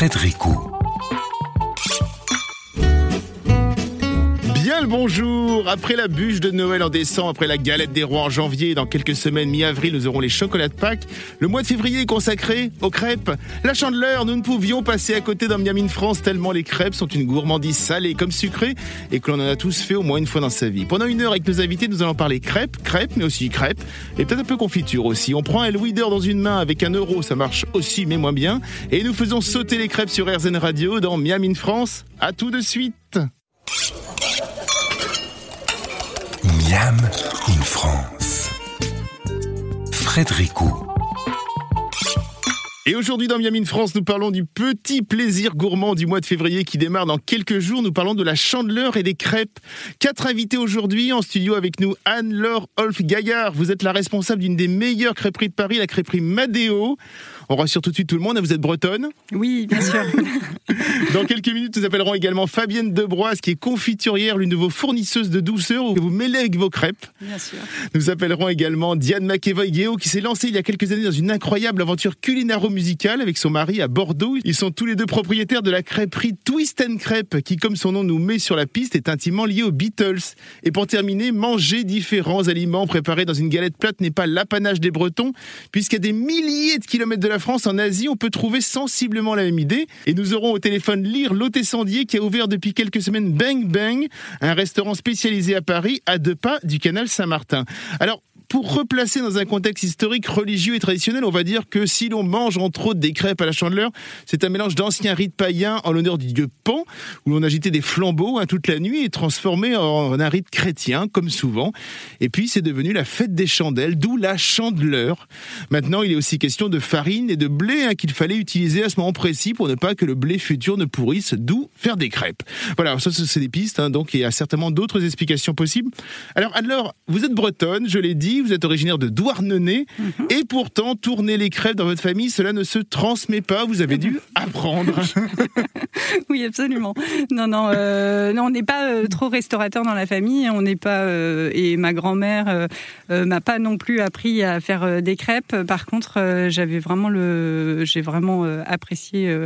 Frédéric bonjour Après la bûche de Noël en décembre, après la galette des rois en janvier, dans quelques semaines, mi-avril, nous aurons les chocolats de Pâques. Le mois de février est consacré aux crêpes. La chandeleur, nous ne pouvions passer à côté d'un Miami France tellement les crêpes sont une gourmandise salée comme sucrée et que l'on en a tous fait au moins une fois dans sa vie. Pendant une heure avec nos invités, nous allons parler crêpes, crêpes, mais aussi crêpes et peut-être un peu confiture aussi. On prend un Louis dans une main avec un euro, ça marche aussi mais moins bien. Et nous faisons sauter les crêpes sur RZN Radio dans Miami France. À tout de suite Miam in France. Frédéric Et aujourd'hui dans Miami France, nous parlons du petit plaisir gourmand du mois de février qui démarre dans quelques jours. Nous parlons de la chandeleur et des crêpes. Quatre invités aujourd'hui en studio avec nous. Anne-Laure Olf Gaillard, vous êtes la responsable d'une des meilleures crêperies de Paris, la crêperie Madéo. On rassure tout de suite tout le monde, vous êtes bretonne Oui, bien sûr. Dans quelques minutes, nous appellerons également Fabienne Debroise, qui est confiturière, l'une de vos fournisseuses de douceur, que vous mêlez avec vos crêpes. Bien sûr. Nous appellerons également Diane McEvoy-Guéo, qui s'est lancée il y a quelques années dans une incroyable aventure culinaro-musicale avec son mari à Bordeaux. Ils sont tous les deux propriétaires de la crêperie Twist and Crêpe, qui, comme son nom nous met sur la piste, est intimement liée aux Beatles. Et pour terminer, manger différents aliments préparés dans une galette plate n'est pas l'apanage des Bretons, puisqu'à des milliers de kilomètres de la France, en Asie, on peut trouver sensiblement la même idée. Et nous aurons au téléphone Lire Sandier qui a ouvert depuis quelques semaines Bang Bang, un restaurant spécialisé à Paris, à deux pas du canal Saint-Martin. Alors, pour replacer dans un contexte historique, religieux et traditionnel, on va dire que si l'on mange entre autres des crêpes à la chandeleur, c'est un mélange d'anciens rites païens en l'honneur du dieu Pan, où l'on agitait des flambeaux hein, toute la nuit et transformé en un rite chrétien, comme souvent. Et puis c'est devenu la fête des chandelles, d'où la chandeleur. Maintenant, il est aussi question de farine et de blé hein, qu'il fallait utiliser à ce moment précis pour ne pas que le blé futur ne pourrisse, d'où faire des crêpes. Voilà, ça c'est des pistes, hein, donc il y a certainement d'autres explications possibles. Alors, alors, vous êtes bretonne, je l'ai dit, vous êtes originaire de Douarnenez, mhm. et pourtant, tourner les crêpes dans votre famille, cela ne se transmet pas, vous avez dû apprendre. oui, absolument. Non, non, euh, non on n'est pas euh, trop restaurateur dans la famille, on n'est pas, euh, et ma grand-mère m'a pas non plus appris à faire des crêpes. Par contre, j'avais vraiment le, j'ai vraiment apprécié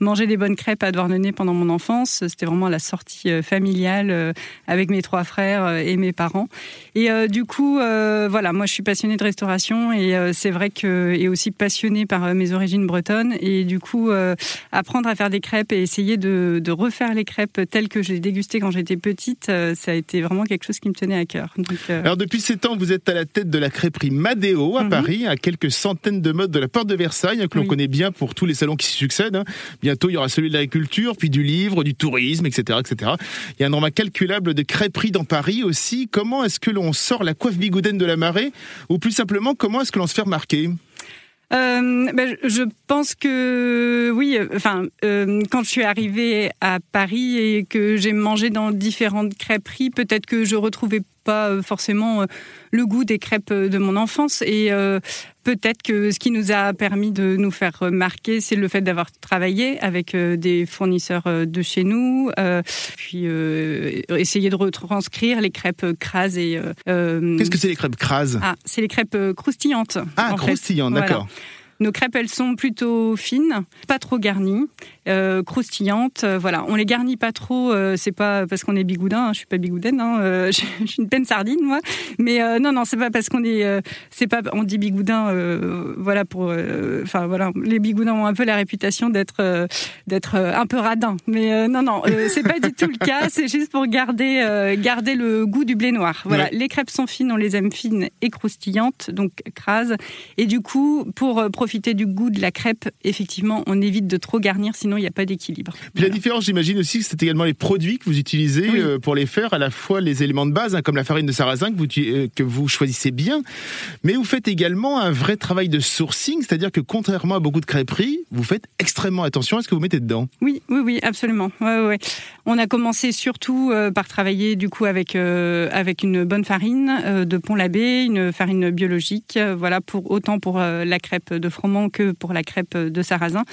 manger des bonnes crêpes à Douarnenez pendant mon enfance. C'était vraiment la sortie familiale avec mes trois frères et mes parents. Et du coup, voilà moi je suis passionnée de restauration et euh, c'est vrai que et aussi passionnée par euh, mes origines bretonnes et du coup euh, apprendre à faire des crêpes et essayer de, refaire les crêpes telles que j'ai dégustées quand j'étais petite, ça a été vraiment quelque chose qui me tenait à cœur. Alors depuis 7 ans, vous êtes à la tête de la crêperie Madéo à mhm. Paris, à quelques centaines de modes de la porte de Versailles que l'on connaît bien pour tous les salons qui s'y succèdent. Hein. Bientôt il y aura celui de l'agriculture, puis du livre, du tourisme, etc., etc. Il y a un nombre incalculable de crêperies dans Paris aussi. Comment est-ce que l'on sort la coiffe bigoudaine de la ou plus simplement, comment est-ce que l'on se fait remarquer euh, ben, je pense que oui. Enfin, euh, quand je suis arrivée à Paris et que j'ai mangé dans différentes crêperies, peut-être que je retrouvais pas euh, forcément euh, le goût des crêpes euh, de mon enfance. Et peut-être que ce qui nous a permis de nous faire remarquer, c'est le fait d'avoir travaillé avec des fournisseurs de chez nous, puis essayer de retranscrire les crêpes crases et. Qu'est-ce que c'est les crêpes crases? Ah, c'est les crêpes croustillantes. Ah, croustillantes, d'accord. Nos crêpes, elles sont plutôt fines, pas trop garnies, euh, croustillantes. Euh, voilà, on les garnit pas trop. Euh, c'est pas parce qu'on est bigoudin. Hein, je suis pas bigoudaine. Hein, je suis une peine sardine moi. Mais non, non, c'est pas parce qu'on est. c'est pas. On dit bigoudin. voilà pour. Enfin voilà, les bigoudins ont un peu la réputation d'être d'être un peu radin. Mais non, non, c'est pas du tout le cas. C'est juste pour garder garder le goût du blé noir. Voilà, les crêpes sont fines, on les aime fines et croustillantes, donc crases. Et du coup, pour profiter du goût de la crêpe, effectivement, on évite de trop garnir, sinon il n'y a pas d'équilibre. Puis la différence, j'imagine aussi que c'est également les produits que vous utilisez euh, pour les faire, à la fois les éléments de base, hein, comme la farine de sarrasin que vous, euh, que vous choisissez bien, mais vous faites également un vrai travail de sourcing, c'est-à-dire que contrairement à beaucoup de crêperies, vous faites extrêmement attention à ce que vous mettez dedans. Oui, oui, oui, absolument. Ouais, On a commencé surtout euh, par travailler du coup avec avec une bonne farine de Pont-l'Abbé, une farine biologique, voilà pour autant pour la crêpe de froment que pour la crêpe de sarrasin.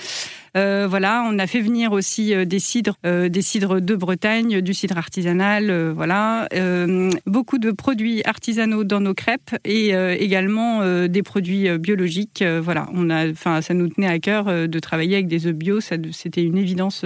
Voilà, on a fait venir aussi des cidres, des cidres de Bretagne, du cidre artisanal, voilà, beaucoup de produits artisanaux dans nos crêpes et également des produits biologiques. voilà, on a, enfin, ça nous tenait à cœur de travailler avec des œufs bio, c'était une évidence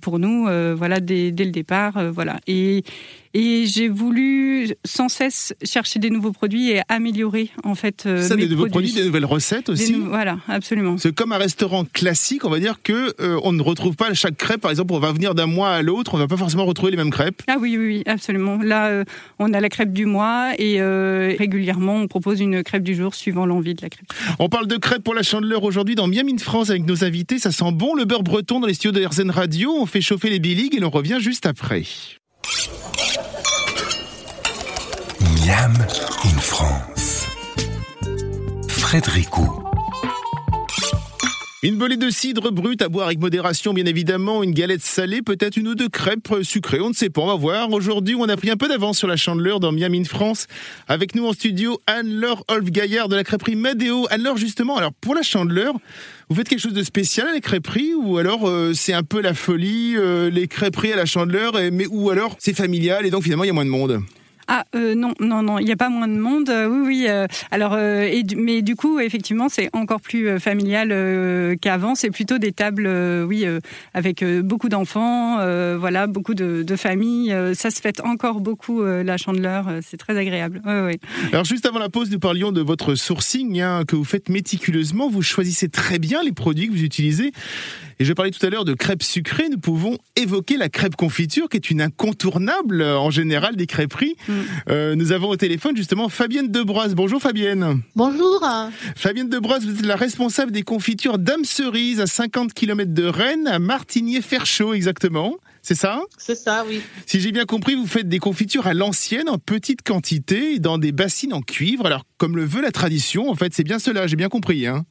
pour nous, voilà, dès, dès, le départ, voilà. Et et j'ai voulu sans cesse chercher des nouveaux produits et améliorer en fait euh, Ça, des nouveaux produits. des nouvelles recettes aussi. voilà, absolument. C'est comme un restaurant classique, on va dire que euh, on ne retrouve pas chaque crêpe. Par exemple, on va venir d'un mois à l'autre, on va pas forcément retrouver les mêmes crêpes. Ah oui, oui, oui absolument. Là, euh, on a la crêpe du mois et régulièrement, on propose une crêpe du jour suivant l'envie de la crêpe. On parle de crêpes pour la chandeleur aujourd'hui dans Miami France avec nos invités. Ça sent bon le beurre breton dans les studios de RZN Radio. On fait chauffer les biligues et l'on revient juste après. Miam in France. Frédéric Une bolée de cidre brut à boire avec modération, bien évidemment, une galette salée, peut-être une ou deux crêpes sucrées, on ne sait pas, on va voir. Aujourd'hui, on a pris un peu d'avance sur la chandeleur dans Miami in France. Avec nous en studio, Anne-Laure Olf-Gaillard de la crêperie Madeo. Anne-Laure, justement, alors pour la chandeleur, vous faites quelque chose de spécial à la crêperie ou alors euh, c'est un peu la folie, euh, les crêperies à la chandeleur, mais ou alors c'est familial et donc finalement il y a moins de monde? Ah euh, non, non, non, il n'y a pas moins de monde. Euh, oui, oui. Euh, alors, et, mais du coup, effectivement, c'est encore plus familial qu'avant. C'est plutôt des tables, oui, avec beaucoup d'enfants, voilà, beaucoup de, familles. ça se fait encore beaucoup la chandeleur. c'est très agréable. Alors, juste avant la pause, nous parlions de votre sourcing hein, que vous faites méticuleusement. Vous choisissez très bien les produits que vous utilisez. Et je parlais tout à l'heure de crêpes sucrées. Nous pouvons évoquer la crêpe confiture, qui est une incontournable en général des crêperies. Mm. Euh, nous avons au téléphone justement Fabienne Debroise. Bonjour Fabienne. Bonjour. Fabienne Debroise, vous êtes la responsable des confitures Dame Cerise à 50 km de Rennes, à Martigny-Ferchaud exactement. C'est ça? C'est ça, oui. Si j'ai bien compris, vous faites des confitures à l'ancienne, en petite quantité, dans des bassines en cuivre. Alors, comme le veut la tradition, en fait, c'est bien cela, j'ai bien compris. Hein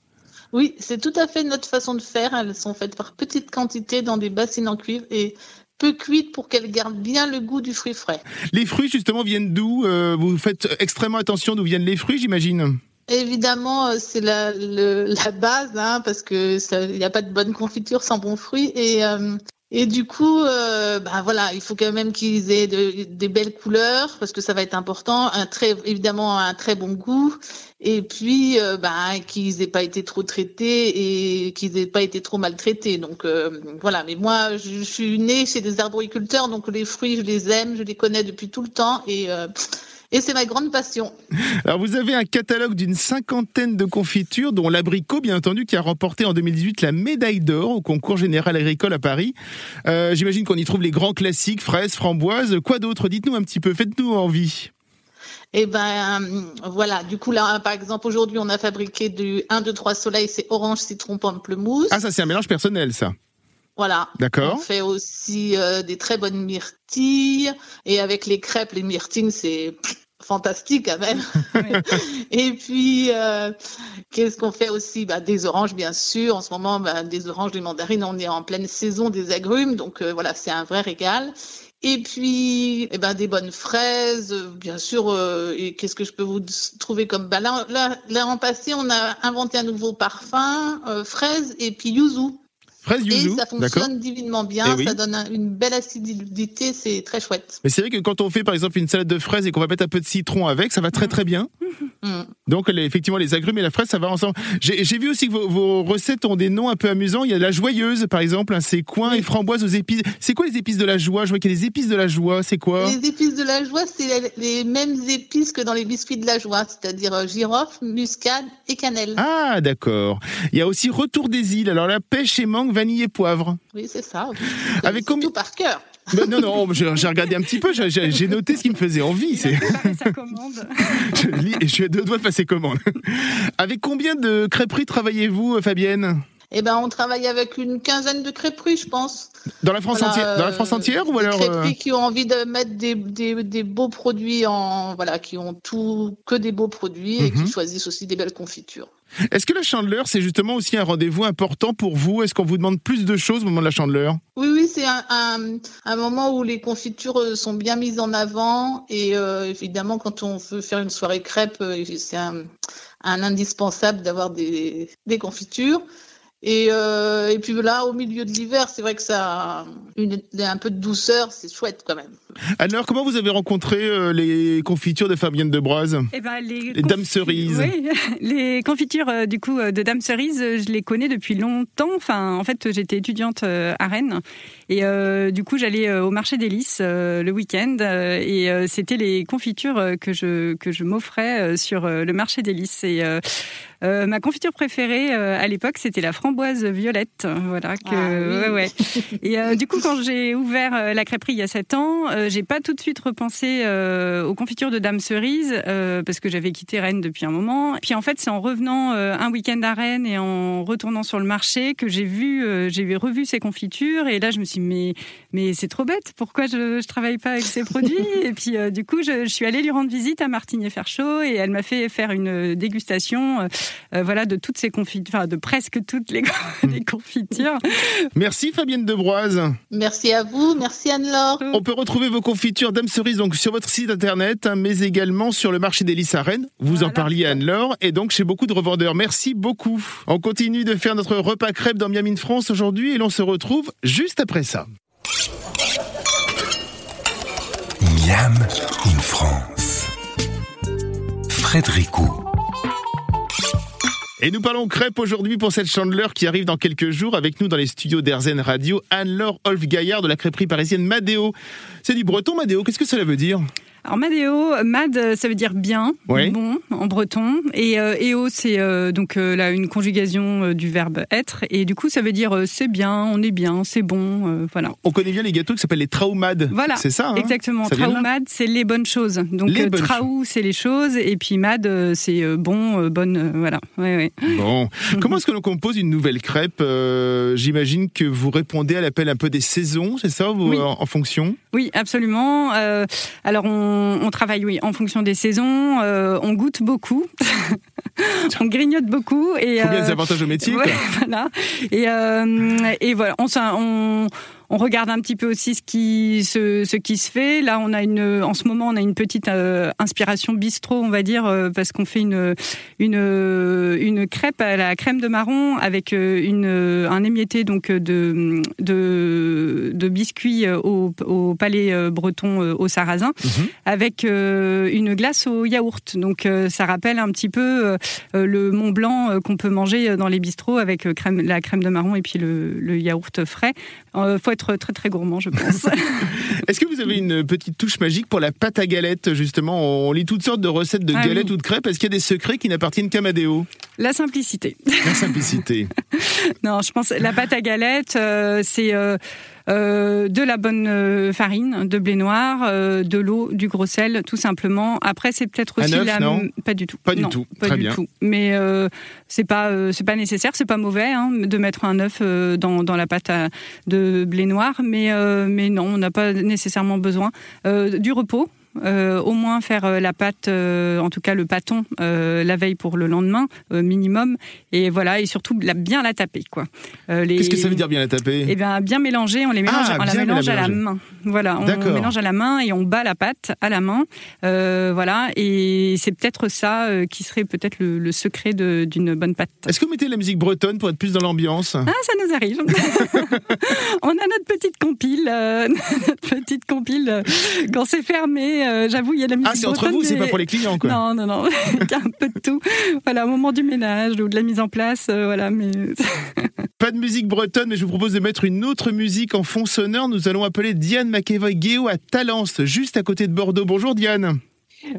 oui, c'est tout à fait notre façon de faire. Elles sont faites par petites quantités dans des bassines en cuivre et peu cuites pour qu'elles gardent bien le goût du fruit frais. Les fruits, justement, viennent d'où euh, Vous faites extrêmement attention d'où viennent les fruits, j'imagine? Évidemment, euh, c'est la, base, hein, parce que il n'y a pas de bonne confiture sans bons fruits. Et, euh, et du coup, bah voilà, il faut quand même qu'ils aient des belles couleurs, parce que ça va être important. Un très, évidemment, un très bon goût et puis euh, bah, qu'ils n'aient pas été trop traités et qu'ils n'aient pas été trop maltraités. Donc euh, voilà, mais moi je, suis née chez des arboriculteurs, donc les fruits je les aime, je les connais depuis tout le temps et euh, et c'est ma grande passion. Alors vous avez un catalogue d'une cinquantaine de confitures, dont l'abricot, bien entendu, qui a remporté en 2018 la médaille d'or au concours général agricole à Paris. J'imagine qu'on y trouve les grands classiques, fraises, framboises. Quoi d'autre? Dites-nous un petit peu, faites-nous envie. Et eh ben voilà, du coup là par exemple aujourd'hui on a fabriqué du 1 2 3 soleil, c'est orange, citron, pamplemousse. Ah ça c'est un mélange personnel ça. Voilà. D'accord. On fait aussi euh, des très bonnes myrtilles et avec les crêpes, les myrtilles c'est fantastique quand même. et puis, euh, qu'est-ce qu'on fait aussi? Bah, Des oranges, bien sûr. En ce moment, bah, des oranges, des mandarines, on est en pleine saison des agrumes. Donc euh, voilà, c'est un vrai régal. Et puis, eh ben, des bonnes fraises, bien sûr. Euh, et qu'est-ce que je peux vous trouver comme bah, là, là, passé, on a inventé un nouveau parfum, fraise et puis yuzu. Fraise yuzu, et ça fonctionne divinement bien, eh ça donne une belle acidité, c'est très chouette. Mais c'est vrai que quand on fait par exemple une salade de fraises et qu'on va mettre un peu de citron avec, ça va très très bien. Mm. Donc effectivement, les agrumes et la fraise, ça va ensemble. J'ai vu aussi que vos, recettes ont des noms un peu amusants. Il y a la joyeuse, par exemple, hein, c'est coin et framboise aux épices. C'est quoi les épices de la joie? Je vois qu'il y a des épices de la joie. C'est quoi? Les épices de la joie, c'est les, mêmes épices que dans les biscuits de la joie, c'est-à-dire euh, girofle, muscade et cannelle. Ah, d'accord. Il y a aussi retour des îles. Alors la pêche et mangue, vanille et poivre. Oui, c'est ça. Avec combien tout par cœur. non, non, j'ai regardé un petit peu, j'ai noté ce qui me faisait envie. C'est sa commande. je, suis à deux doigts de passer commande. Avec combien de crêperies travaillez-vous, Fabienne? Eh ben, on travaille avec une quinzaine de crêperies, je pense. Dans la France entière, dans la France entière ou alors crêperies euh, qui ont envie de mettre des, des, beaux produits en voilà, qui ont tout que des beaux produits et qui mhm. choisissent aussi des belles confitures. Est-ce que la chandeleur, c'est justement aussi un rendez-vous important pour vous? Est-ce qu'on vous demande plus de choses au moment de la chandeleur? Oui, oui, c'est un, un, moment où les confitures euh, sont bien mises en avant. Et euh, évidemment, quand on veut faire une soirée crêpe, euh, c'est un, un, indispensable d'avoir des, des confitures. Et, euh, et puis là, au milieu de l'hiver, c'est vrai que ça a une, un peu de douceur, c'est chouette quand même. Alors, comment vous avez rencontré euh, les confitures de Fabienne de Broise Eh ben, les, Les dames cerises. Oui, les confitures euh, du coup euh, de Dame Cerise, euh, je les connais depuis longtemps. Enfin, en fait, j'étais étudiante euh, à Rennes et euh, du coup, j'allais euh, au marché des Lys euh, le week-end euh, et euh, c'était les confitures euh, que je que je m'offrais euh, sur euh, le marché des Lys. Et euh, ma confiture préférée euh, à l'époque, c'était la framboise violette. Voilà que Ah oui. ouais, ouais. Et euh, du coup, quand j'ai ouvert euh, la crêperie il y a sept ans, euh, j'ai pas tout de suite repensé euh, aux confitures de Dame Cerise euh, parce que j'avais quitté Rennes depuis un moment. Puis en fait, c'est en revenant euh, un week-end à Rennes et en retournant sur le marché que j'ai vu, euh, j'ai revu ces confitures et là, je me suis dit, mais mais c'est trop bête. Pourquoi je, je travaille pas avec ces produits? Et puis euh, du coup, je, je suis allée lui rendre visite à Martinier Ferchaud et elle m'a fait faire une dégustation, euh, voilà, de toutes ces confitures, enfin de presque toutes les, les confitures. Merci Fabienne de Broise. Merci à vous, merci Anne-Laure. On peut retrouver vos confitures Dame Cerise donc sur votre site internet, hein, mais également sur le marché des Lys à Rennes. Vous en parliez Anne-Laure, et donc chez beaucoup de revendeurs. Merci beaucoup. On continue de faire notre repas crêpe dans Miami de France aujourd'hui, et l'on se retrouve juste après ça. Miam in France. Frédéric. Et nous parlons crêpes aujourd'hui pour cette chandeleur qui arrive dans quelques jours avec nous dans les studios d'Erzen Radio, Anne-Laure Olf-Gaillard de la crêperie parisienne Madéo. C'est du breton Madéo, qu'est-ce que cela veut dire? Alors Madéo, Mad, euh, ça veut dire bien, Oui. bon en breton, et euh, Eo, c'est euh, donc euh, là une conjugation du verbe être, et du coup ça veut dire c'est bien, on est bien, c'est bon, voilà. On connaît bien les gâteaux qui s'appellent les traumades. Voilà, C'est ça hein? Exactement. Ça vient de là? Traumad, c'est les bonnes choses. Donc Les traou, c'est les choses, et puis mad, c'est bon, bonne, voilà. Ouais, ouais. Bon, comment est-ce que l'on compose une nouvelle crêpe J'imagine que vous répondez à l'appel un peu des saisons, c'est ça, vous, Oui. en, en fonction? Oui, absolument. Alors on, on travaille, oui, en fonction des saisons. euh, on goûte beaucoup, on grignote beaucoup et Il faut bien euh, des avantages au métier. Ouais, voilà. Et, euh, et voilà, on, on, on regarde un petit peu aussi ce qui, ce, ce qui se fait. Là, on a une, en ce moment, on a une petite euh, inspiration bistrot, on va dire, euh, parce qu'on fait une, une, une crêpe à la crème de marron avec euh, une, un émietté donc de, de, de biscuits au, au palais breton au sarrasin, Mhm. avec euh, une glace au yaourt. Donc, ça rappelle un petit peu le Mont Blanc qu'on peut manger dans les bistrots avec crème, la crème de marron et puis le, le yaourt frais. Il faut être très très gourmand, je pense. Est-ce que vous avez une petite touche magique pour la pâte à galette Justement, on lit toutes sortes de recettes de Ah galettes oui. ou de crêpes. Est-ce qu'il y a des secrets qui n'appartiennent qu'à Madéo la simplicité. La simplicité. Non, je pense la pâte à galette, euh, c'est euh, euh, de la bonne euh, farine, de blé noir, euh, de l'eau, du gros sel, tout simplement. Après, c'est peut-être aussi œuf, la non pas du tout, Pas du Non, tout. pas Très du bien. tout. Mais euh, c'est pas c'est pas nécessaire, c'est pas mauvais hein, de mettre un œuf dans, dans la pâte à- de blé noir, mais mais non, on n'a pas nécessairement besoin du repos. Euh, au moins faire euh, la pâte, euh, en tout cas le pâton, euh, la veille pour le lendemain, minimum. Et voilà, et surtout la, bien la taper. quoi. Les- Qu'est-ce que ça veut dire bien la taper? Eh bien, bien mélanger, on les mélange, Ah, on la mélange la à la main. Voilà, on mélange à la main et on bat la pâte à la main. Voilà, et c'est peut-être ça qui serait peut-être le, le secret d'une bonne pâte. Est-ce que vous mettez la musique bretonne pour être plus dans l'ambiance? Ah, ça nous arrive. on a notre petite compile, notre petite compile. quand c'est fermé, euh, j'avoue, il y a de la musique Ah, c'est entre vous, c'est pas pour les clients, quoi. Non, non, non. Il y a un peu de tout. Voilà, au moment du ménage ou de la mise en place, euh, voilà, mais Pas de musique bretonne, mais je vous propose de mettre une autre musique en fond sonore. Nous allons appeler Diane McEvoy-Guéo à Talence, juste à côté de Bordeaux. Bonjour Diane.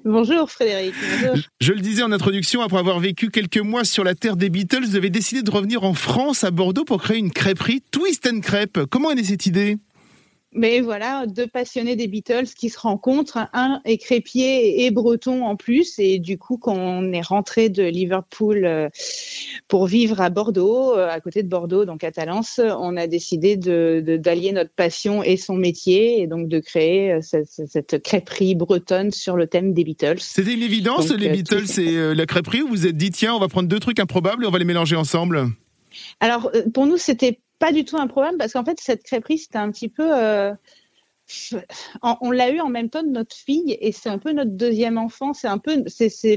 Bonjour Frédéric. Bonjour. Je le disais en introduction, après avoir vécu quelques mois sur la terre des Beatles, vous avez décidé de revenir en France, à Bordeaux, pour créer une crêperie Twist and Crêpe. Comment est née cette idée? Mais voilà, deux passionnés des Beatles qui se rencontrent. Un est crépier et breton en plus. Et du coup, quand on est rentré de Liverpool euh, pour vivre à Bordeaux, euh, à côté de Bordeaux, donc à Talence, on a décidé de de- d'allier notre passion et son métier et donc de créer euh, cette, cette crêperie bretonne sur le thème des Beatles. C'était une évidence, Donc, les Beatles et la crêperie, où vous vous êtes dit, tiens, on va prendre deux trucs improbables et on va les mélanger ensemble? Alors, pour nous, c'était du tout un problème parce qu'en fait, cette crêperie, c'était un petit peu. euh, on l'a eu en même temps de notre fille et c'est un peu notre deuxième enfant. C'est un peu, c'est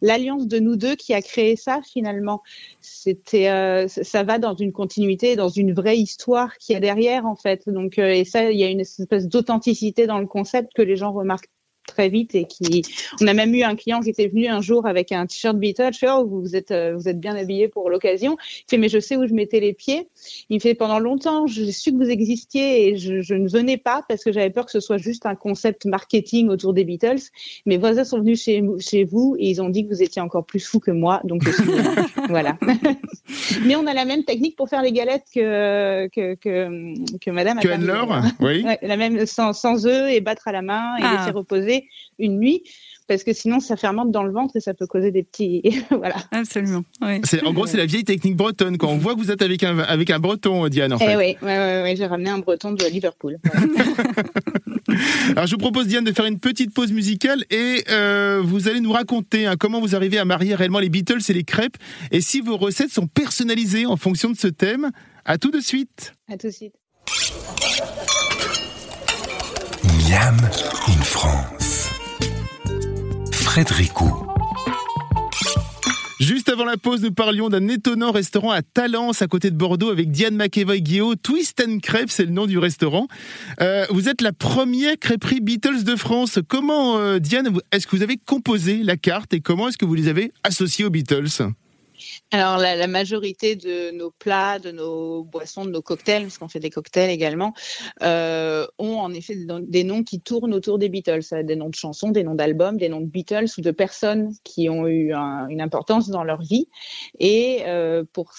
l'alliance de nous deux qui a créé ça finalement. C'était, euh, ça va dans une continuité, dans une vraie histoire qui est derrière en fait. Donc et ça, il y a une espèce d'authenticité dans le concept que les gens remarquent très vite et qui on a même eu un client qui était venu un jour avec un t-shirt Beatles je fais oh vous êtes euh, vous êtes bien habillé pour l'occasion. Il fait mais je sais où je mettais les pieds. Il me fait pendant longtemps j'ai su que vous existiez et je, ne venais pas parce que j'avais peur que ce soit juste un concept marketing autour des Beatles. Mes voisins sont venus chez chez vous et ils ont dit que vous étiez encore plus fou que moi donc je suis voilà. Mais on a la même technique pour faire les galettes que que que, que Madame que oui. La même sans, sans œufs et battre à la main et ah. laisser reposer une nuit parce que sinon ça fermente dans le ventre et ça peut causer des petits voilà absolument en gros c'est la vieille technique bretonne quand on voit que vous êtes avec un avec un breton Diane en eh fait oui ouais, j'ai ramené un breton de Liverpool Alors je vous propose Diane de faire une petite pause musicale et euh, vous allez nous raconter hein, comment vous arrivez à marier réellement les Beatles et les crêpes et si vos recettes sont personnalisées en fonction de ce thème. À tout de suite. À tout de suite. Miam in France. Juste avant la pause, nous parlions d'un étonnant restaurant à Talence, à côté de Bordeaux, avec Diane McEvoy-Guillaume. Twist and Crêpes, c'est le nom du restaurant. Euh, vous êtes la première crêperie Beatles de France. Comment, euh, Diane, est-ce que vous avez composé la carte et comment est-ce que vous les avez associés aux Beatles? Alors, la, majorité de nos plats, de nos boissons, de nos cocktails, parce qu'on fait des cocktails également, euh, ont en effet des noms qui tournent autour des Beatles. Des noms de chansons, des noms d'albums, des noms de Beatles ou de personnes qui ont eu une importance dans leur vie. Et euh, pour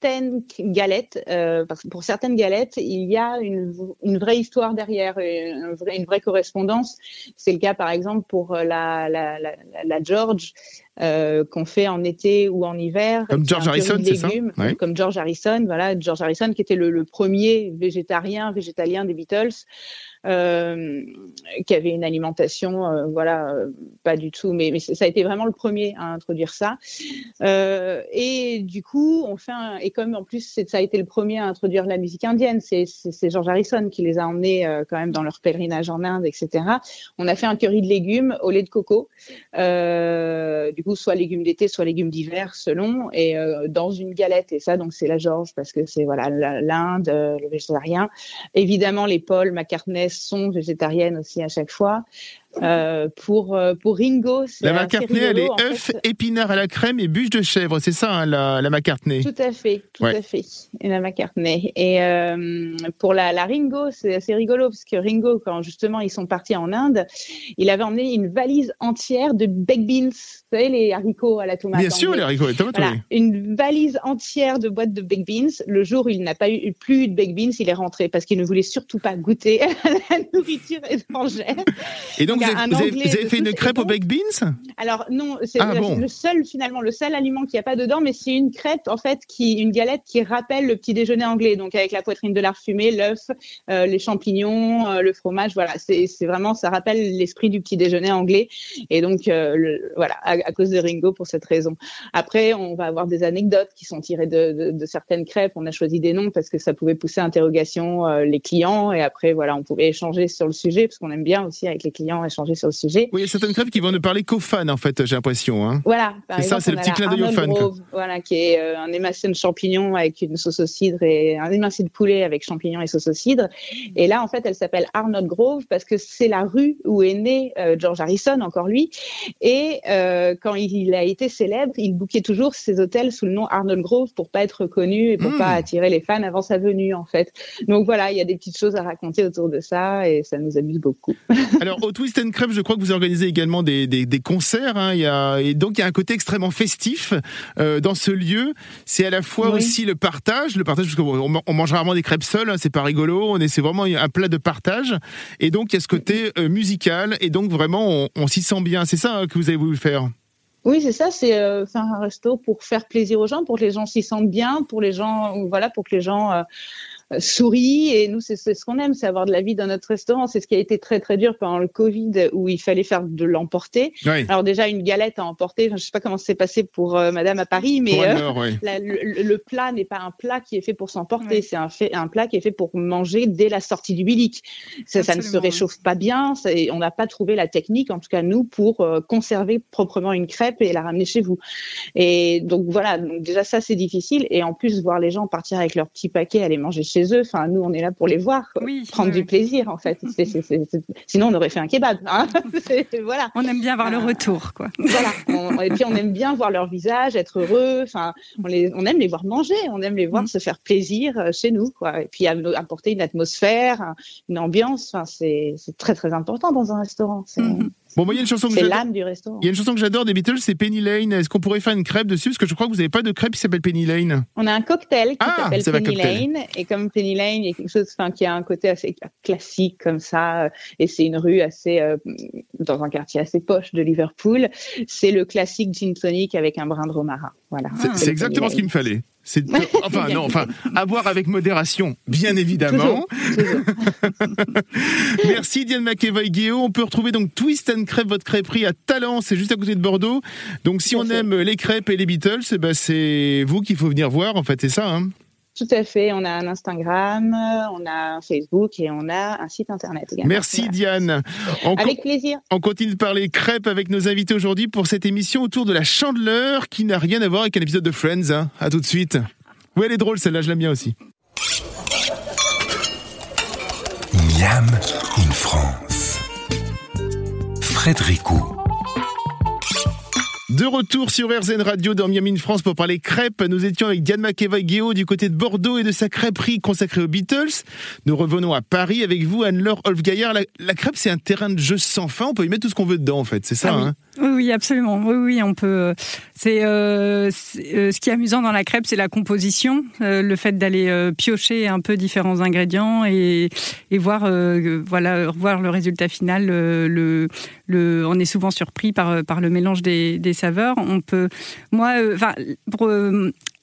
certaines galettes, euh, parce que pour certaines galettes, il y a une, vraie histoire derrière, une, vraie, une vraie correspondance. C'est le cas, par exemple, pour la, la, la, la George. Euh, qu'on fait en été ou en hiver. Comme George Harrison, c'est ça Comme George Harrison, voilà, George Harrison qui était le, le premier végétarien, végétalien des Beatles. Euh, qui avait une alimentation, euh, voilà, euh, pas du tout, mais, ça a été vraiment le premier à introduire ça. et du coup, on fait et comme en plus ça a été le premier à introduire la musique indienne, c'est George Harrison qui les a emmenés quand même dans leur pèlerinage en Inde, etc. On a fait un curry de légumes au lait de coco, du coup soit légumes d'été, soit légumes d'hiver selon, et dans une galette. Et ça, donc c'est la George parce que c'est voilà l'Inde, le végétarien. Évidemment les Paul McCartney sont végétariennes aussi à chaque fois. Euh, pour, euh, pour Ringo, La McCartney, elle est œuf, épinards à la crème et bûche de chèvre, c'est ça hein, la, la McCartney? Tout à fait, tout à fait, la McCartney. Et euh, pour la, la Ringo, c'est assez rigolo parce que Ringo, quand justement ils sont partis en Inde, il avait emmené une valise entière de baked beans, vous savez, les haricots à la tomate. Bien sûr, les haricots à la tomate, voilà, Une valise entière de boîtes de baked beans. Le jour où il n'a pas eu plus de baked beans, il est rentré parce qu'il ne voulait surtout pas goûter à la nourriture étrangère. Et donc, vous avez, fait une crêpe aux baked beans? Alors non, c'est ah, le seul finalement le seul aliment qu'il n'y a pas dedans, mais c'est une crêpe en fait qui une galette qui rappelle le petit déjeuner anglais, donc avec la poitrine de lard fumé, l'œuf, euh, les champignons, euh, le fromage. Voilà, c'est vraiment ça rappelle l'esprit du petit déjeuner anglais. Et donc euh, voilà, à, cause de Ringo pour cette raison. Après, on va avoir des anecdotes qui sont tirées de, de, certaines crêpes. On a choisi des noms parce que ça pouvait pousser interrogation les clients. Et après, voilà, on pouvait échanger sur le sujet parce qu'on aime bien aussi avec les clients échanger sur le sujet. Oui, il y a certaines crêpes qui vont ne parler qu'aux fans, en fait, j'ai l'impression. Hein. Voilà. C'est ça, c'est le petit clin d'œil aux fans. voilà, qui est euh, un émacié de champignons avec une sauce au cidre et un émacié de poulet avec champignons et sauce au cidre. Et là, en fait, elle s'appelle Arnold Grove parce que c'est la rue où est né euh, George Harrison, encore lui. Et euh, quand il, a été célèbre, il bouquait toujours ses hôtels sous le nom Arnold Grove pour pas être reconnu et pour hmm. pas attirer les fans avant sa venue, en fait. Donc voilà, il y a des petites choses à raconter autour de ça et ça nous amuse beaucoup. Alors, au Twist and Crêpe, je crois que vous organisez également des, des, concerts. Hein. Il y a, et donc, il y a un côté extrêmement festif euh, dans ce lieu. C'est à la fois aussi le partage, le partage parce qu'on on mange rarement des crêpes seules, hein, c'est pas rigolo. On est, c'est vraiment un plat de partage. Et donc, il y a ce côté euh, musical. Et donc, vraiment, on, s'y sent bien. C'est ça hein, que vous avez voulu faire? Oui, c'est ça, c'est euh, faire un resto pour faire plaisir aux gens, pour que les gens s'y sentent bien, pour les gens, voilà, pour que les gens sourit. Et nous, c'est ce qu'on aime, c'est avoir de la vie dans notre restaurant. C'est ce qui a été très très dur pendant le Covid, où il fallait faire de l'emporter. Alors déjà une galette à emporter. je sais pas comment c'est passé pour Madame à Paris, mais le, plat n'est pas un plat qui est fait pour s'emporter. C'est un, fait, un plat qui est fait pour manger dès la sortie du bilic. Ça, ça ne se réchauffe pas bien. on n'a pas trouvé la technique, en tout cas nous, pour conserver proprement une crêpe et la ramener chez vous. Et donc voilà, donc déjà ça c'est difficile. Et en plus, voir les gens partir avec leur petit paquet, aller manger chez eux, enfin nous on est là pour les voir, prendre du plaisir en fait. Sinon on aurait fait un kebab. Hein voilà. On aime bien voir le retour, quoi. Voilà. et puis on aime bien voir leur visage, être heureux. Enfin, on, les, on aime les voir manger, on aime les voir mm. se faire plaisir euh, chez nous, quoi. Et puis apporter une atmosphère, une ambiance. Enfin, c'est très très important dans un restaurant. Mm-hmm. Bon, moi, il y a une chanson que j'adore. l'âme du restaurant. Il y a une chanson que j'adore des Beatles, c'est Penny Lane. Est-ce qu'on pourrait faire une crêpe dessus? Parce que je crois que vous n'avez pas de crêpe qui s'appelle Penny Lane. On a un cocktail qui ah, s'appelle Penny Lane. Et comme Penny Lane, il y a quelque chose enfin, qui a un côté assez classique comme ça. Euh, et c'est une rue assez, euh, dans un quartier assez poche de Liverpool. C'est le classique gin tonic avec un brin de romarin. Voilà. C'est exactement ce qu'il me fallait. C'est enfin non, enfin à boire avec modération, bien évidemment. Merci Diane McEvoy-Guéo. On peut retrouver donc Twist and Crêpe, votre crêperie à Talent, c'est juste à côté de Bordeaux. Donc si on aime les crêpes et les Beatles, eh ben, c'est vous qu'il faut venir voir. En fait, c'est ça. Hein tout à fait. On a un Instagram, on a un Facebook et on a un site internet également. Merci Diane. avec plaisir. On continue de parler crêpes avec nos invités aujourd'hui pour cette émission autour de la chandeleur qui n'a rien à voir avec un épisode de Friends. Hein. À tout de suite. Oui, elle est drôle celle-là, je l'aime bien aussi. Miam in France. Frédéricot. De retour sur RZN Radio dans Miami France pour parler crêpes. Nous étions avec Diane McEvoy-Guéo du côté de Bordeaux et de sa crêperie consacrée aux Beatles. Nous revenons à Paris avec vous, Anne-Laure Olfgaillard. La, la crêpe, c'est un terrain de jeu sans fin. On peut y mettre tout ce qu'on veut dedans, en fait. C'est ça, ah hein oui. oui, absolument. Oui, oui, on peut. C'est euh, euh, ce qui est amusant dans la crêpe, c'est la composition, euh, le fait d'aller piocher un peu différents ingrédients et, et voir, voilà, voir le résultat final. Le, le, on est souvent surpris par, par le mélange des, des saveurs. On peut, moi, enfin, pour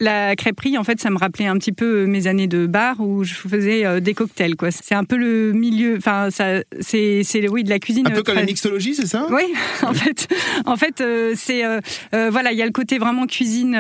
la crêperie, en fait, ça me rappelait un petit peu mes années de bar où je faisais euh, des cocktails. Quoi. C'est un peu le milieu. Enfin, ça, c'est, c'est oui de la cuisine. Un peu comme la mixologie, c'est ça? Oui, en fait, en fait, euh, c'est euh, voilà, il y a le côté vraiment cuisine,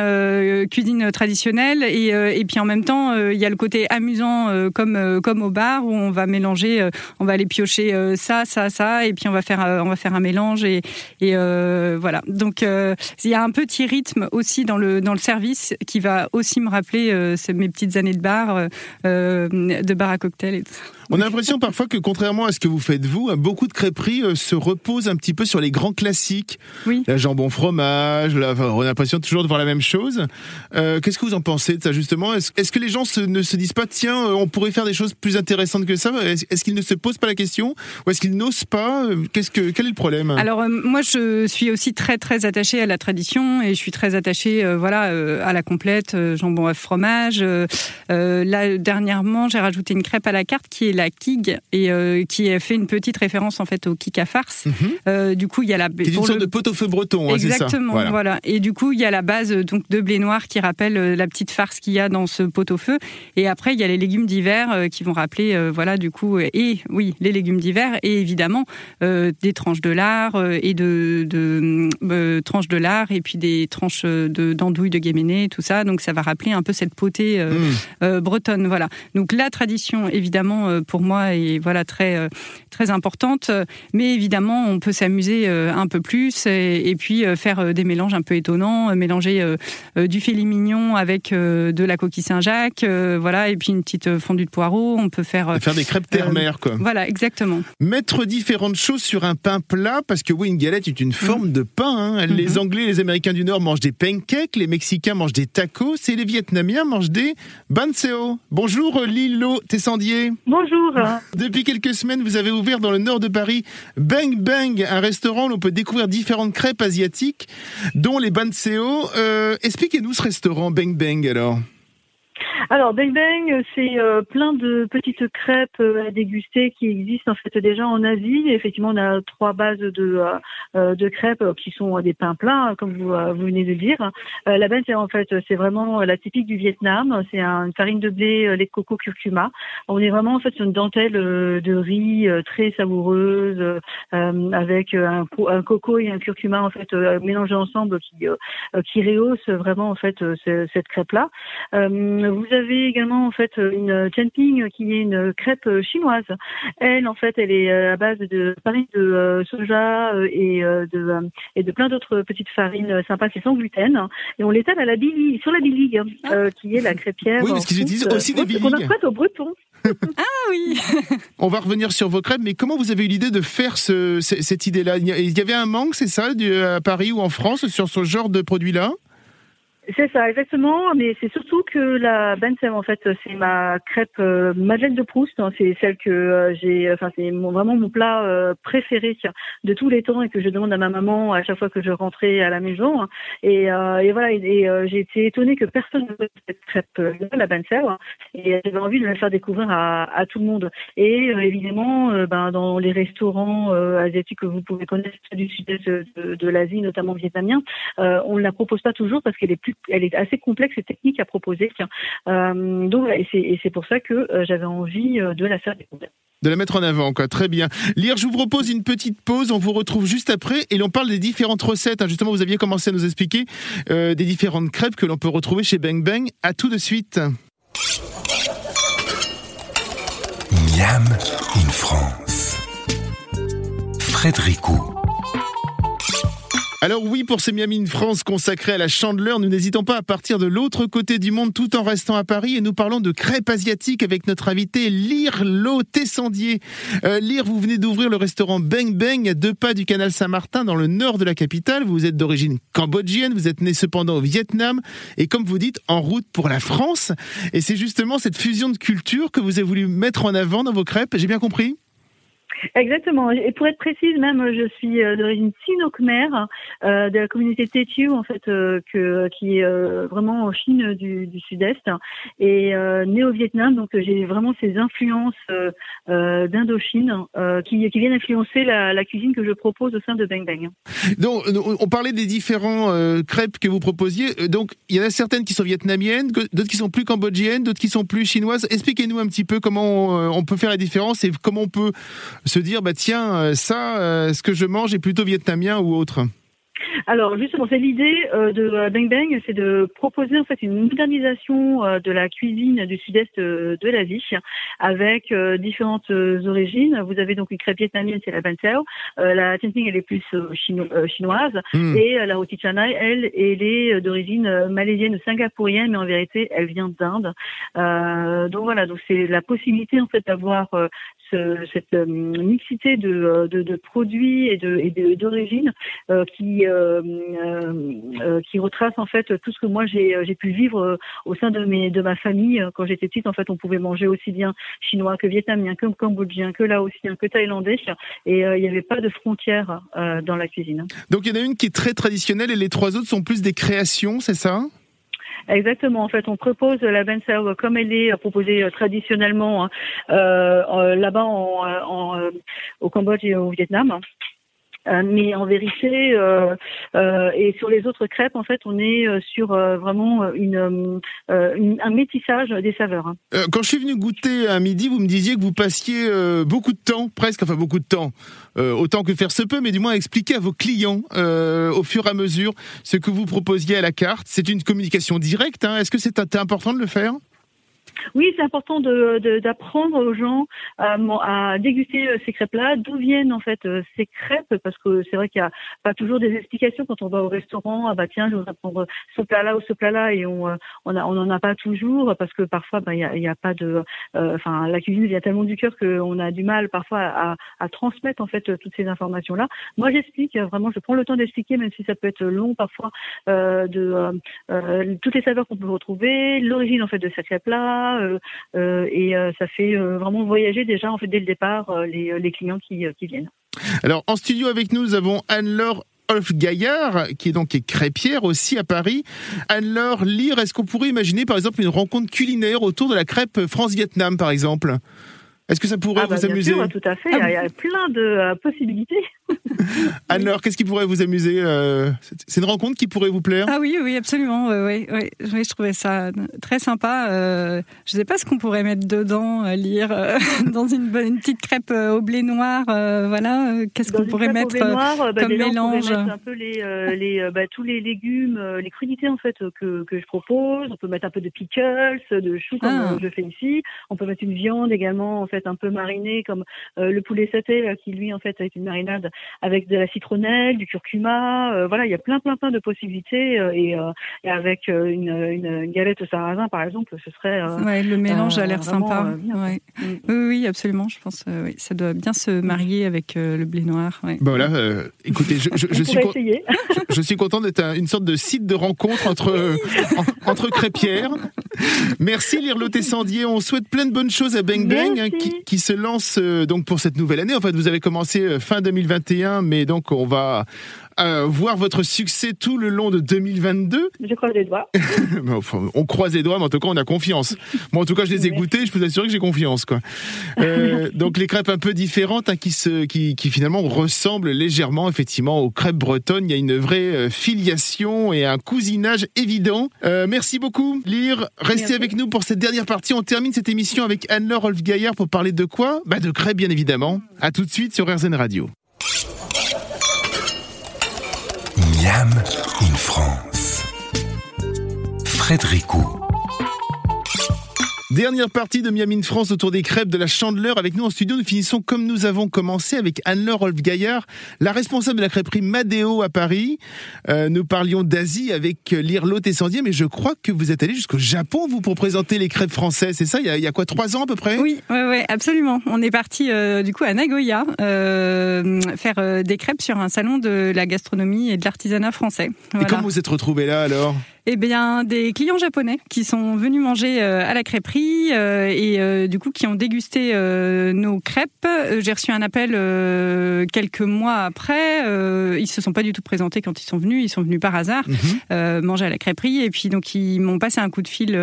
cuisine traditionnelle et, et puis en même temps, il y a le côté amusant comme comme au bar où on va mélanger, on va aller piocher ça, ça, ça, et puis on va faire on va faire un mélange et, voilà. Donc il y a un petit rythme aussi dans le dans le service qui va aussi me rappeler euh, mes petites années de bar, euh, euh, de bar à cocktail et tout On a l'impression parfois que contrairement à ce que vous faites vous, beaucoup de crêperies se reposent un petit peu sur les grands classiques. Oui. La jambon fromage, on a l'impression toujours de voir la même chose. Qu'est-ce que vous en pensez de ça justement? Est-ce que les gens ne se disent pas tiens, on pourrait faire des choses plus intéressantes que ça? Est-ce qu'ils ne se posent pas la question? Ou est-ce qu'ils n'osent pas? Que quel est le problème? Alors moi je suis aussi très très attachée à la tradition et je suis très attachée voilà à la complète euh, jambon œuf fromage. Euh, euh, là dernièrement, j'ai rajouté une crêpe à la carte qui est la kig et qui a fait une petite référence en fait au kik à farce. Mhm. du coup, il y a la qui est une sorte de pot-au-feu breton. Hein, Exactement. Ça. Voilà. Et du coup, il y a la base donc de blé noir qui rappelle la petite farce qu'il y a dans ce pot-au-feu. Et après, il y a les légumes d'hiver qui vont rappeler voilà du coup et oui les légumes d'hiver et évidemment des tranches de lard et de, de tranches de lard et puis des tranches de d'andouille de guéméné tout ça. Donc ça va rappeler un peu cette potée euh, euh, bretonne. Voilà. Donc la tradition, évidemment, euh, pour moi, est voilà très très importante, mais évidemment, on peut s'amuser un peu plus et, puis faire des mélanges un peu étonnants, mélanger du filet mignon avec de la coquille Saint-Jacques, voilà, et puis une petite fondue de poireau. On peut faire faire des crêpes terre-mer, quoi. Voilà, exactement. Mettre différentes choses sur un pain plat, parce que oui, une galette est une forme mmh. de pain. Hein. Les mmh. Anglais, les Américains du Nord mangent des pancakes, les Mexicains mangent des tacos c'est les Vietnamiens mangent des banseo. Bonjour Lilo Tessandier. Bonjour. Depuis quelques semaines, vous avez ouvert dans le nord de Paris Bang Bang, un restaurant où on peut découvrir différentes crêpes asiatiques, dont les banseo. Euh, expliquez-nous ce restaurant Bang Bang alors. Alors, Bang Bang, c'est euh, plein de petites crêpes euh, à déguster qui existent en fait déjà en Asie. effectivement, on a trois bases de, euh, de crêpes qui sont des pains plats, comme vous, vous venez de le dire. la benne, c'est en fait, c'est vraiment la typique du Vietnam. C'est une farine de blé, lait de coco, curcuma. On est vraiment en fait sur une dentelle de riz très savoureuse, avec un, coco et un curcuma en fait mélangés ensemble, qui, qui rehausse vraiment en fait cette crêpe-là. Vous avez également en fait une Tianping qui est une crêpe chinoise. Elle en fait elle est euh, à base de farine de euh, soja euh, et de et de plein d'autres petites farines sympas, c'est sans gluten et on l'étale à la billy sur la billy ah. qui est la crêpière. Oui, parce qu'ils utilisent aussi des billy. Qu'on a au breton. ah oui. On va revenir sur vos crêpes, mais comment vous avez eu l'idée de faire ce, cette idée-là? Il y avait un manque, c'est ça, à Paris ou en France sur ce genre de produit-là? C'est ça, exactement. Mais c'est surtout que la Bensem, en fait, c'est ma crêpe euh, Madeleine de Proust. Hein. C'est celle que euh, j'ai, enfin, c'est vraiment mon plat euh, préféré de tous les temps et que je demande à ma maman à chaque fois que je rentrais à la maison. Hein. Et, voilà, et, j'ai été étonnée que personne ne connaisse cette crêpe, la Bensem. Et j'avais envie de la faire découvrir à, à tout le monde. Et évidemment, ben, dans les restaurants asiatiques que vous pouvez connaître du sud-est de, de l'Asie, notamment vietnamien, on ne la propose pas toujours parce qu'elle est plus elle est assez complexe et technique à proposer. Euh, donc, et c'est pour ça que euh, j'avais envie euh, de la faire découvrir de la mettre en avant, quoi. Très bien. Lire, je vous propose une petite pause. On vous retrouve juste après et l'on parle des différentes recettes. Hein. Justement, vous aviez commencé à nous expliquer des différentes crêpes que l'on peut retrouver chez Bang Bang. À tout de suite. Miam in France. Frédéricot. Alors oui, pour ces Miami France consacrés à la chandeleur, nous n'hésitons pas à partir de l'autre côté du monde tout en restant à Paris et nous parlons de crêpes asiatiques avec notre invité Lire Lo Tessandier. Euh, Lire, vous venez d'ouvrir le restaurant Bang Bang à deux pas du canal Saint-Martin dans le nord de la capitale. Vous êtes d'origine cambodgienne, vous êtes né cependant au Vietnam et comme vous dites, en route pour la France. Et c'est justement cette fusion de culture que vous avez voulu mettre en avant dans vos crêpes, j'ai bien compris? Exactement. Et pour être précise, même, je suis euh, d'origine sino-khmer, euh, de la communauté Tetu, en fait, euh, qui est euh, vraiment en Chine du, Sud-Est, et euh, né au Vietnam. Donc, j'ai vraiment ces influences d'Indochine qui, viennent influencer la, la, cuisine que je propose au sein de Bang Bang. Donc, on parlait des différents crêpes que vous proposiez. Donc, il y en a certaines qui sont vietnamiennes, d'autres qui sont plus cambodgiennes, d'autres qui sont plus chinoises. Expliquez-nous un petit peu comment on peut faire la différence et comment on peut se dire bah tiens euh, ça euh, ce que je mange est plutôt vietnamien ou autre alors justement, c'est l'idée euh, de Bang Bang, c'est de proposer en fait une modernisation euh, de la cuisine du sud-est euh, de l'Asie avec différentes origines. Vous avez donc une crêpe vietnamienne, c'est la ban la Tianping, elle est plus chinoise hmm. et la roti canai, elle, elle est d'origine malaisienne ou singapourienne, mais en vérité, elle vient d'Inde. donc voilà, donc c'est la possibilité en fait d'avoir cette mixité de, de, de, produits et de d'origine qui euh, euh, qui retrace en fait tout ce que moi j'ai j'ai pu vivre euh, au sein de mes de ma famille quand j'étais petite. En fait, on pouvait manger aussi bien chinois que vietnamien, que cambodgien, que laotien, que thaïlandais, et il n'y avait pas de frontières dans la cuisine. Donc il y en a une qui est très traditionnelle et les trois autres sont plus des créations, c'est ça? Exactement. En fait, on propose la ben comme elle est proposée traditionnellement hein, euh, là-bas en, au Cambodge et au Vietnam. Euh, mais en vérité, euh, euh, et sur les autres crêpes, en fait, on est sur vraiment une, un métissage des saveurs. Hein. quand je suis venu goûter à midi, vous me disiez que vous passiez beaucoup de temps, presque, enfin beaucoup de temps, autant que faire se peut, mais du moins à expliquer à vos clients au fur et à mesure ce que vous proposiez à la carte. C'est une communication directe. Hein. Est-ce que c'est important de le faire? Oui, c'est important d'apprendre de, aux gens à, déguster euh, ces crêpes-là, d'où viennent en fait euh, ces crêpes, parce que c'est vrai qu'il n'y a pas toujours des explications quand on va au restaurant. Ah bah tiens, je voudrais prendre ce plat-là ou ce plat-là, et on euh, on n'en a pas toujours parce que parfois bah, il n'y a, y a, pas de, enfin la cuisine vient tellement du cœur qu'on a du mal parfois à, à transmettre en fait toutes ces informations-là. Moi, j'explique vraiment, je prends le temps d'expliquer, même si ça peut être long parfois, de toutes les saveurs qu'on peut retrouver, l'origine en fait de cette crêpe-là euh, euh, et euh, ça fait vraiment voyager déjà en fait dès le départ les, clients qui, qui viennent. Alors en studio avec nous, nous avons Anne-Laure Olf Gaillard, qui est donc crêpière aussi à Paris. Alors, lire, est-ce qu'on pourrait imaginer par exemple une rencontre culinaire autour de la crêpe France-Vietnam par exemple? Est-ce que ça pourrait ah bah, vous amuser sûr, Tout à fait, il y a plein de euh, possibilités. Alors, qu'est-ce qui pourrait vous amuser euh, C'est une rencontre qui pourrait vous plaire? Ah oui, oui, absolument. oui, oui, je trouvais ça très sympa. Euh, je ne sais pas ce qu'on pourrait mettre dedans, à lire dans une, petite crêpe au blé noir. voilà, qu'est-ce qu'on pourrait mettre noir, bah, comme mélange On mettre un peu les, les bah, tous les légumes, les crudités en fait que, que, je propose. On peut mettre un peu de pickles, de choux comme ah. je fais ici. On peut mettre une viande également fait un peu mariné comme euh, le poulet saté qui lui en fait a été une marinade avec de la citronnelle, du curcuma. Euh, voilà, il y a plein plein plein de possibilités euh, et, avec une, une, galette au sarrasin par exemple, ce serait. ouais, le mélange a l'air sympa. Mm. Oui, oui, absolument. Je pense, oui, ça doit bien se marier avec le blé noir. Bah voilà, écoutez, je, je, je suis je, suis content d'être une sorte de site de rencontre entre entre crêpières. Merci Lirlo Tessandier. On souhaite plein de bonnes choses à Bang Bang hein, qui, se lance euh, donc pour cette nouvelle année. En fait, vous avez commencé euh, fin 2021, mais donc on va euh, voir votre succès tout le long de 2022. Je croise les doigts. on croise les doigts, mais en tout cas, on a confiance. Moi, en tout cas, je les ai goûtés, je peux vous assurer que j'ai confiance. Quoi. donc, les crêpes un peu différentes hein, qui, se, qui, qui, finalement ressemblent légèrement, effectivement, aux crêpes bretonnes. Il y a une vraie filiation et un cousinage évident. merci beaucoup, Lire. Restez avec nous pour cette dernière partie. On termine cette émission avec Anne-Laure Rolf Gaillard pour parler de quoi? Bah De crêpes, bien évidemment. À tout de suite sur RZN Radio. Miam in France. Frédéric Dernière partie de Miami France autour des crêpes de la Chandeleur. Avec nous en studio, nous finissons comme nous avons commencé avec Anne-Laure Rolf Gaillard, la responsable de la crêperie Madeo à Paris. Euh, nous parlions d'Asie avec Lirlo Tessandier, mais je crois que vous êtes allé jusqu'au Japon, vous, pour présenter les crêpes françaises. C'est ça il y, a, quoi, trois ans à peu près? Oui, ouais, ouais, absolument. On est parti euh, du coup à Nagoya euh, faire des crêpes sur un salon de la gastronomie et de l'artisanat français. Et comment vous êtes retrouvé là alors? Eh bien, des clients japonais qui sont venus manger euh, à la crêperie euh, et euh, du coup qui ont dégusté nos crêpes. J'ai reçu un appel quelques mois après. ils se sont pas du tout présentés quand ils sont venus. Ils sont venus par hasard mhm. manger à la crêperie et puis donc ils m'ont passé un coup de fil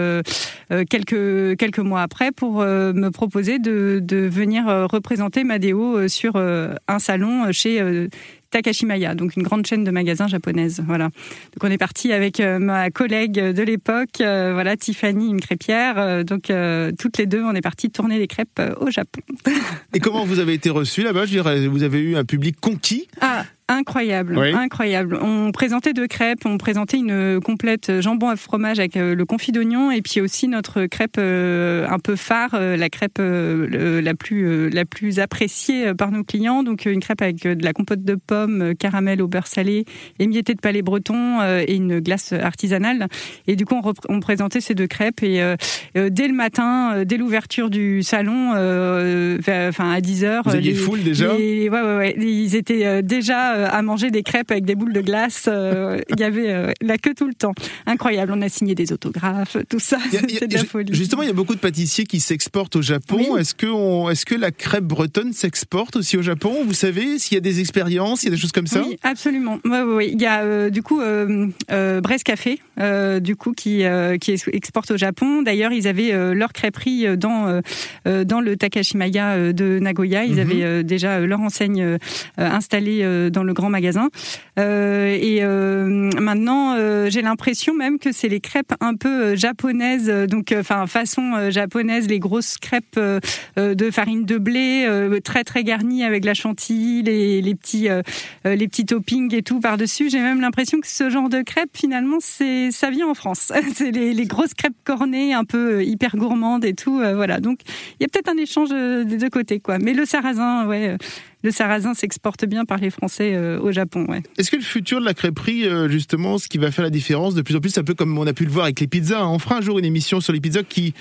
quelques quelques mois après pour me proposer de, de venir représenter Madeo sur un salon chez Takashimaya, donc une grande chaîne de magasins japonaise. Voilà. Donc on est parti avec euh, ma collègue de l'époque, euh, voilà Tiffany, une crêpière. Euh, donc toutes les deux, on est parti tourner les crêpes au Japon. Et comment vous avez été reçu là-bas? Je dirais, vous avez eu un public conquis? Ah, Incroyable, incroyable. On présentait deux crêpes, on présentait une complète jambon à fromage avec euh, le confit d'oignon et puis aussi notre crêpe euh, un peu phare, euh, la crêpe la plus la plus appréciée par nos clients. Donc une crêpe avec de la compote de pommes, caramel au beurre salé, émietté de palais breton et une glace artisanale. Et du coup on, on présentait ces deux crêpes et dès le matin, dès l'ouverture du salon, enfin à 10 h Vous foule déjà? ouais, ouais, ouais, ils étaient déjà à manger des crêpes avec des boules de glace. Euh, il y avait euh, la queue tout le temps. Incroyable. On a signé des autographes, tout ça. C'était de la folie. Justement, il y a beaucoup de pâtissiers qui s'exportent au Japon. Est-ce que, est que la crêpe bretonne s'exporte aussi au Japon? Vous savez s'il y a des expériences, il y a des choses comme ça? Oui, absolument. Il y a du coup Brest Café, du coup qui qui exporte au Japon. D'ailleurs, ils avaient leur crêperie dans dans le Takashimaya de Nagoya. Ils mhm. avaient déjà leur enseigne installée dans le grand magasin. Euh, et euh, maintenant, euh, j'ai l'impression même que c'est les crêpes un peu japonaises, donc enfin façon japonaise, les grosses crêpes de farine de blé, très très garnies avec la chantilly, les, les petits les petits toppings et tout par dessus. J'ai même l'impression que ce genre de crêpes finalement c'est ça vient en France. c'est les, les, grosses crêpes cornées, un peu hyper gourmandes et tout. voilà, donc il y a peut-être un échange des deux côtés quoi. Mais le sarrasin, ouais le sarrasin s'exporte bien par les Français euh, au Japon. Est-ce que le futur de la crêperie, euh, justement, ce qui va faire la différence de plus en plus, un peu comme on a pu le voir avec les pizzas, hein. on fera un jour une émission sur les pizzas qui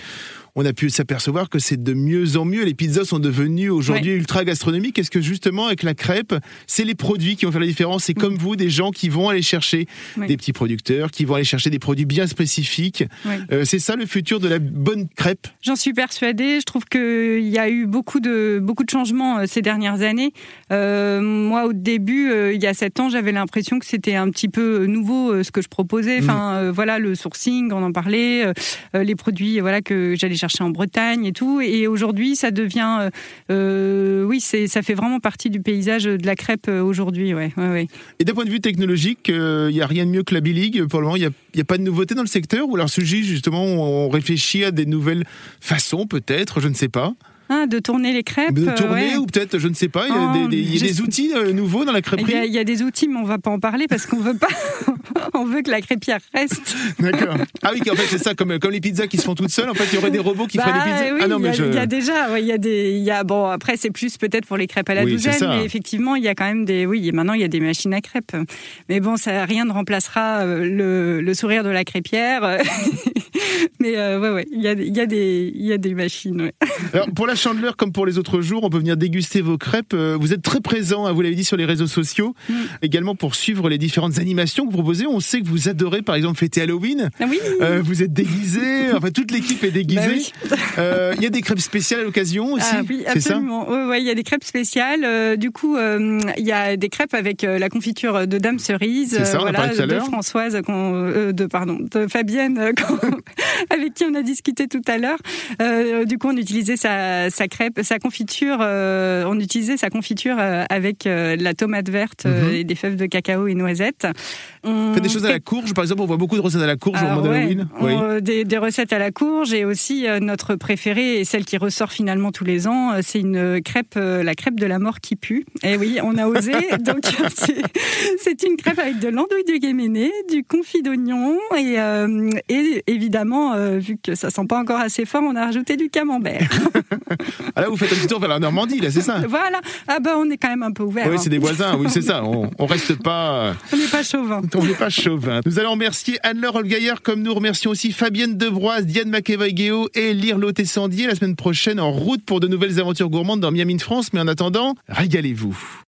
on a pu s'apercevoir que c'est de mieux en mieux. Les pizzas sont devenues aujourd'hui ultra gastronomiques. Est-ce que justement, avec la crêpe, c'est les produits qui vont faire la différence? C'est comme vous, des gens qui vont aller chercher des petits producteurs, qui vont aller chercher des produits bien spécifiques. Euh, c'est ça le futur de la bonne crêpe? J'en suis persuadée. Je trouve qu'il y a eu beaucoup de, beaucoup de changements euh, ces dernières années. Euh, moi, au début, il y a sept ans, j'avais l'impression que c'était un petit peu nouveau ce que je proposais. Enfin, voilà, le sourcing, on en parlait, les produits, voilà, que j'allais chercher en Bretagne et tout. Et aujourd'hui, ça devient, oui, c'est, ça fait vraiment partie du paysage de la crêpe aujourd'hui, ouais, Et d'un point de vue technologique, il n'y a rien de mieux que la B-League. Pour le moment, il n'y a, a, pas de nouveauté dans le secteur ou alors sujet justement on réfléchit à des nouvelles façons peut-être, je ne sais pas. Ah, de tourner les crêpes. De tourner ou peut-être, je ne sais pas, il y a, oh, des, outils euh, nouveaux dans la crêperie. Il y, a, des outils, mais on va pas en parler parce qu'on veut pas. on veut que la crêpière reste. D'accord. Ah oui, en fait c'est ça, comme, comme les pizzas qui se font toutes seules. En fait, il y aurait des robots qui feraient les bah pizzas. ah non, mais il y, a déjà, il y a des, il y a bon après c'est plus peut-être pour les crêpes à la douzaine, mais effectivement il y a quand même des, oui, maintenant il y a des machines à crêpes. Mais bon, ça rien ne remplacera euh, le, le sourire de la crêpière. mais euh, ouais, ouais, il y a, il y a des, il y a des machines. Alors pour la chandeleur comme pour les autres jours, on peut venir déguster vos crêpes. Euh, vous êtes très présent, hein, vous l'avez dit sur les réseaux sociaux, mm. également pour suivre les différentes animations que vous proposez. On sait que vous adorez par exemple fêter Halloween. Ah oui. Euh, vous êtes déguisé, enfin toute l'équipe est déguisée. Bah euh, il y a des crêpes spéciales à l'occasion aussi. Ah oui, absolument. Ouais, ouais, il y a des crêpes spéciales. du coup, il y a des crêpes avec la confiture de Dame Cerise, ça, voilà, de Françoise, de pardon, de Fabienne, avec qui on a discuté tout à l'heure. du coup, on utilisait sa, sa crêpe sa confiture, euh, on utilisait sa confiture euh, avec euh, la tomate verte mhm. et des fèves de cacao et noisettes. On fait des choses à la courge, par exemple, on voit beaucoup de recettes à la courge au moment d'Halloween. Oui. Des, recettes à la courge et aussi notre préférée et celle qui ressort finalement tous les ans, c'est une crêpe, la crêpe de la mort qui pue. Et eh oui, on a osé. donc c'est une crêpe avec de l'andouille de guéméné, du confit d'oignon et, et évidemment, vu que ça sent pas encore assez fort, on a rajouté du camembert. Ah, là, vous faites un petit tour vers la Normandie, là, c'est ça Voilà. Ah ben, on est quand même un peu ouvert. Oui, hein. c'est des voisins, oui, c'est ça. On, on reste pas. On n'est pas chauvin. On n'est pas chauvin. Nous allons remercier Anne-Laure Olgaillard, comme nous remercions aussi Fabienne Debroise, Diane McEvoy-Guéo et Lire Lauté-Sandier la semaine prochaine en route pour de nouvelles aventures gourmandes dans Miami, France. Mais en attendant, régalez-vous.